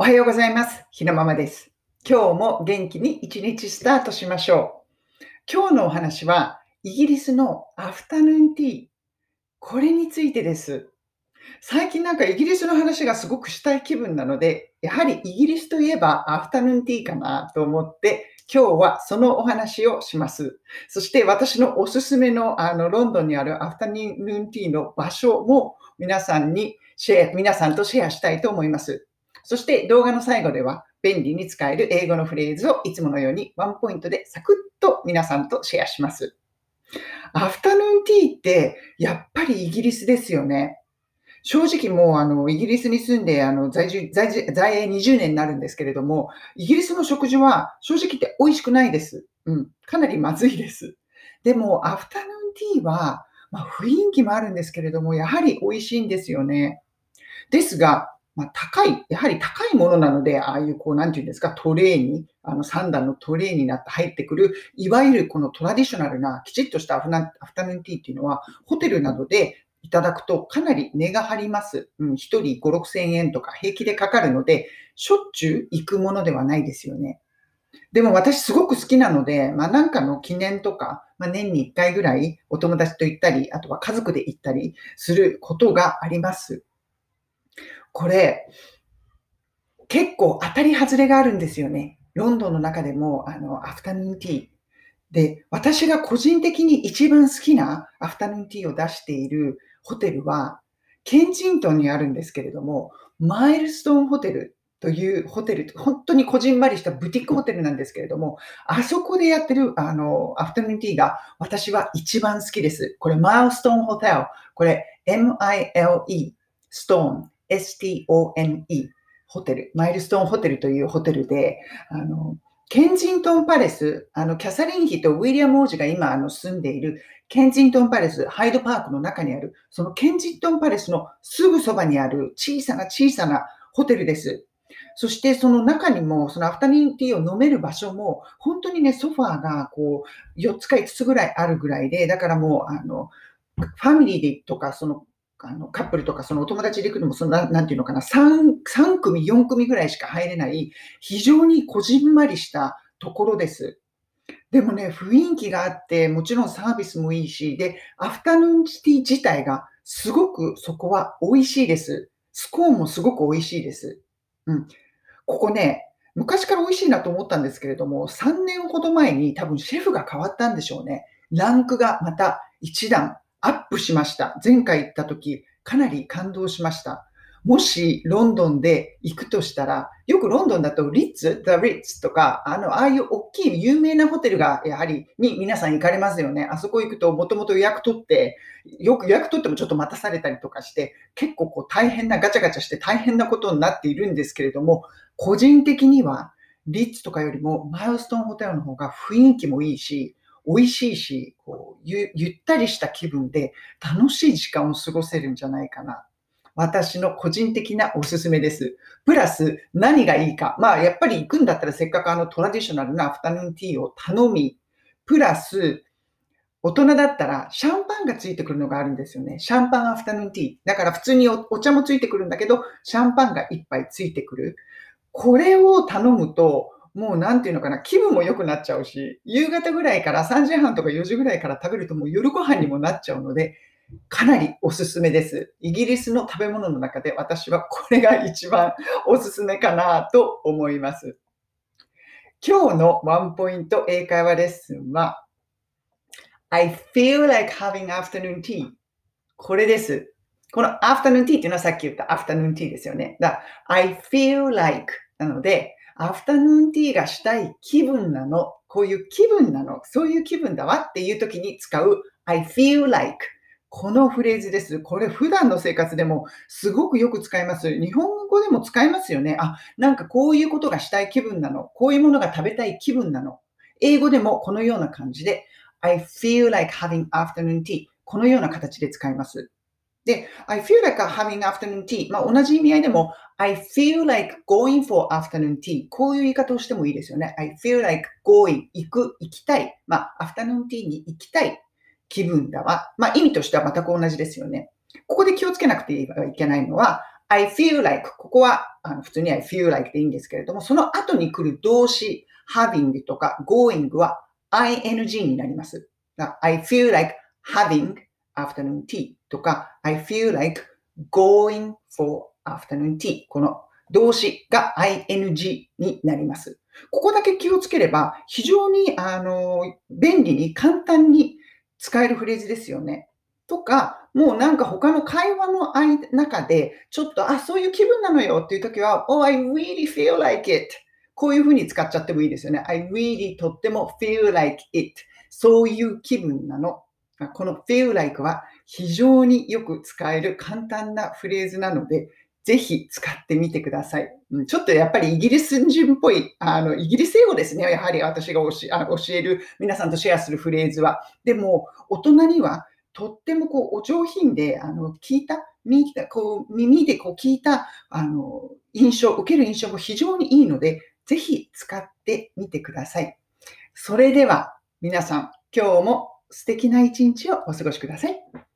おはようございます。ひなままです。今日も元気に一日スタートしましょう。今日のお話は、イギリスのアフタヌーンティー。これについてです。最近なんかイギリスの話がすごくしたい気分なので、やはりイギリスといえばアフタヌーンティーかなと思って、今日はそのお話をします。そして私のおすすめのあのロンドンにあるアフタヌーンティーの場所も皆さんにシェア、皆さんとシェアしたいと思います。そして動画の最後では便利に使える英語のフレーズをいつものようにワンポイントでサクッと皆さんとシェアします。アフタヌーンティーってやっぱりイギリスですよね。正直もうあのイギリスに住んであの在住在住在英20年になるんですけれども、イギリスの食事は正直言って美味しくないです。うん、かなりまずいです。でもアフタヌーンティーは、まあ、雰囲気もあるんですけれども、やはり美味しいんですよね。ですが、まあ、高い、やはり高いものなので、ああいうこう、なんていうんですか、トレーに、あの3段のトレーになって入ってくる、いわゆるこのトラディショナルな、きちっとしたアフナアフタヌーンティーっていうのは、ホテルなどでいただくとかなり値が張ります。うん、1人5、6千円とか平気でかかるので、しょっちゅう行くものではないですよね。でも私すごく好きなので、まあなんかの記念とか、まあ年に1回ぐらいお友達と行ったり、あとは家族で行ったりすることがあります。これ、結構当たり外れがあるんですよね。ロンドンの中でも、あの、アフタヌーンティー。で、私が個人的に一番好きなアフタヌーンティーを出しているホテルは、ケンジントンにあるんですけれども、マイルストーンホテルというホテル、本当にこじんまりしたブティックホテルなんですけれども、あそこでやってる、あの、アフタヌーンティーが私は一番好きです。これ、マイルストーンホテル。これ、M-I-L-E、ストーン。S-T-O-N-E ホテル、マイルストーンホテルというホテルで、あの、ケンジントンパレス、あの、キャサリン妃とウィリアム王子が今、あの、住んでいるケンジントンパレス、ハイドパークの中にある、そのケンジントンパレスのすぐそばにある小さな小さなホテルです。そしてその中にも、そのアフタヌーンティーを飲める場所も、本当にね、ソファーがこう、4つか5つぐらいあるぐらいで、だからもう、あの、ファミリーでとか、そのあのカップルとかそのお友達で行くのもそのな、なんていうのかな3、3組、4組ぐらいしか入れない、非常にこじんまりしたところです。でもね、雰囲気があって、もちろんサービスもいいし、で、アフタヌーンティー自体がすごくそこは美味しいです。スコーンもすごく美味しいです。うん。ここね、昔から美味しいなと思ったんですけれども、3年ほど前に多分シェフが変わったんでしょうね。ランクがまた一段アップしました。前回行った時、かなり感動しました。もしロンドンで行くとしたら、よくロンドンだとリッツ、The Ritz とか、あの、ああいう大きい有名なホテルがやはりに皆さん行かれますよね。あそこ行くともともと予約取って、よく予約取ってもちょっと待たされたりとかして、結構こう大変な、ガチャガチャして大変なことになっているんですけれども、個人的にはリッツとかよりもマイルストーンホテルの方が雰囲気もいいし、美味しいし、こうゆゆったりした気分で楽しい時間を過ごせるんじゃないかな。私の個人的なおすすめです。プラス何がいいか。まあやっぱり行くんだったらせっかくあのトラディショナルなアフタヌーンティーを頼み、プラス大人だったらシャンパンがついてくるのがあるんですよね。シャンパンアフタヌーンティー。だから普通にお茶もついてくるんだけど、シャンパンが一杯ついてくる。これを頼むと、もうなんていうのかな、気分も良くなっちゃうし、夕方ぐらいから3時半とか4時ぐらいから食べるともう夜ご飯にもなっちゃうので、かなりおすすめです。イギリスの食べ物の中で私はこれが一番おすすめかなと思います。今日のワンポイント英会話レッスンは、I feel like having afternoon tea. これです。この afternoon tea っていうのはさっき言った afternoon tea ですよね。だ I feel like なので、アフタヌーンティーがしたい気分なの。こういう気分なの。そういう気分だわっていう時に使う I feel like このフレーズです。これ普段の生活でもすごくよく使います。日本語でも使いますよね。あ、なんかこういうことがしたい気分なの。こういうものが食べたい気分なの。英語でもこのような感じで I feel like having afternoon tea このような形で使います。で、I feel like having afternoon tea まあ同じ意味合いでも I feel like going for afternoon tea こういう言い方をしてもいいですよね。I feel like going 行く、行きたい。まあ、アフタヌーンティーに行きたい気分だわ。まあ、意味としては全く同じですよね。ここで気をつけなくてはいけないのは I feel like ここはあの普通に I feel like でいいんですけれども、その後に来る動詞 having とか going は ing になります。I feel like having afternoon tea とか I feel like going for afternoon tea この動詞が ing になります。ここだけ気をつければ非常にあの便利に簡単に使えるフレーズですよね。とか、もうなんか他の会話の中で、ちょっと、あ、そういう気分なのよっていう時は、Oh, I really feel like it. こういうふうに使っちゃってもいいですよね。I really とっても feel like it. そういう気分なの。この feel like は非常によく使える簡単なフレーズなので、ぜひ使ってみてください。ちょっとやっぱりイギリス人っぽい、あの、イギリス英語ですね。やはり私が教える、皆さんとシェアするフレーズは。でも、大人にはとってもこうお上品で、あの、聞いた、耳こう耳でこう聞いた、あの、印象、受ける印象も非常にいいので、ぜひ使ってみてください。それでは、皆さん、今日も素敵な一日をお過ごしください。